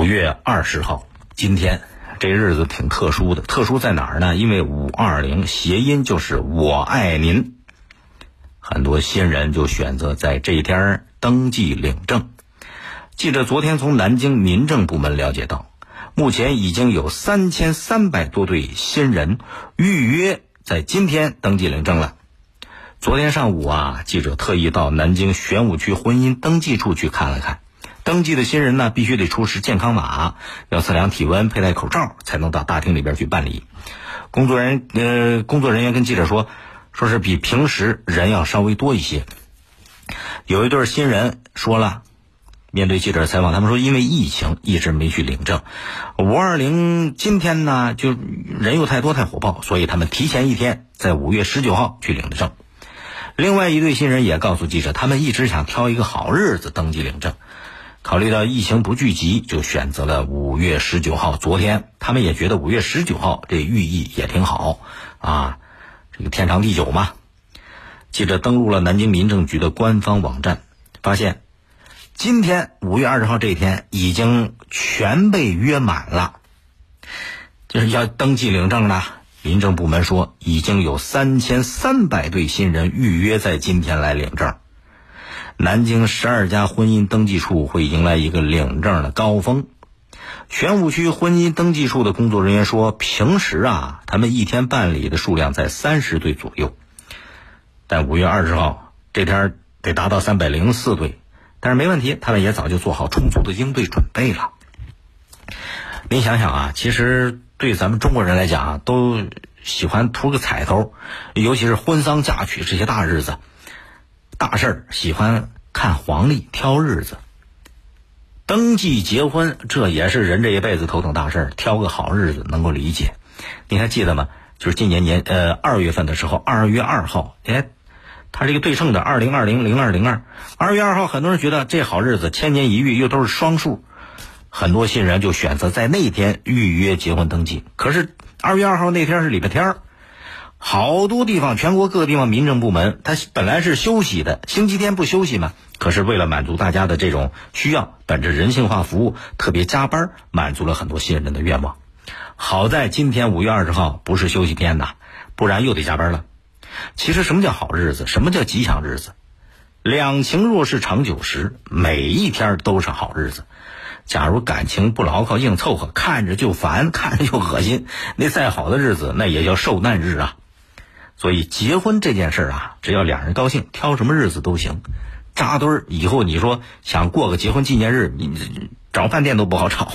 五月二十号，今天这日子挺特殊的，特殊在哪儿呢？因为五二零谐音就是我爱您，很多新人就选择在这一天登记领证。记者昨天从南京民政部门了解到，目前已经有三千三百多对新人预约在今天登记领证了。昨天上午啊，记者特意到南京玄武区婚姻登记处去看了看。登记的新人呢，必须得出示健康码，要测量体温，佩戴口罩，才能到大厅里边去办理。工作人呃，工作人员跟记者说，说是比平时人要稍微多一些。有一对新人说了，面对记者采访，他们说因为疫情一直没去领证。五二零今天呢，就人又太多太火爆，所以他们提前一天，在五月十九号去领的证。另外一对新人也告诉记者，他们一直想挑一个好日子登记领证。考虑到疫情不聚集，就选择了五月十九号。昨天他们也觉得五月十九号这寓意也挺好啊，这个天长地久嘛。记者登录了南京民政局的官方网站，发现今天五月二十号这一天已经全被约满了，就是要登记领证的。民政部门说，已经有三千三百对新人预约在今天来领证。南京十二家婚姻登记处会迎来一个领证的高峰。玄武区婚姻登记处的工作人员说，平时啊，他们一天办理的数量在三十对左右，但五月二十号这天得达到三百零四对，但是没问题，他们也早就做好充足的应对准备了。您想想啊，其实对咱们中国人来讲啊，都喜欢图个彩头，尤其是婚丧嫁娶这些大日子。大事儿喜欢看黄历挑日子，登记结婚这也是人这一辈子头等大事儿，挑个好日子能够理解。你还记得吗？就是今年年呃二月份的时候，二月二号，哎，它这个对称的二零二零零二零二，二月二号，很多人觉得这好日子，千年一遇，又都是双数，很多新人就选择在那天预约结婚登记。可是二月二号那天是礼拜天儿。好多地方，全国各地方民政部门，他本来是休息的，星期天不休息嘛。可是为了满足大家的这种需要，本着人性化服务，特别加班，满足了很多新人的愿望。好在今天五月二十号不是休息天呐，不然又得加班了。其实什么叫好日子？什么叫吉祥日子？两情若是长久时，每一天都是好日子。假如感情不牢靠，硬凑合，看着就烦，看着就恶心，那再好的日子，那也叫受难日啊。所以结婚这件事儿啊，只要两人高兴，挑什么日子都行。扎堆儿以后，你说想过个结婚纪念日，你找饭店都不好找。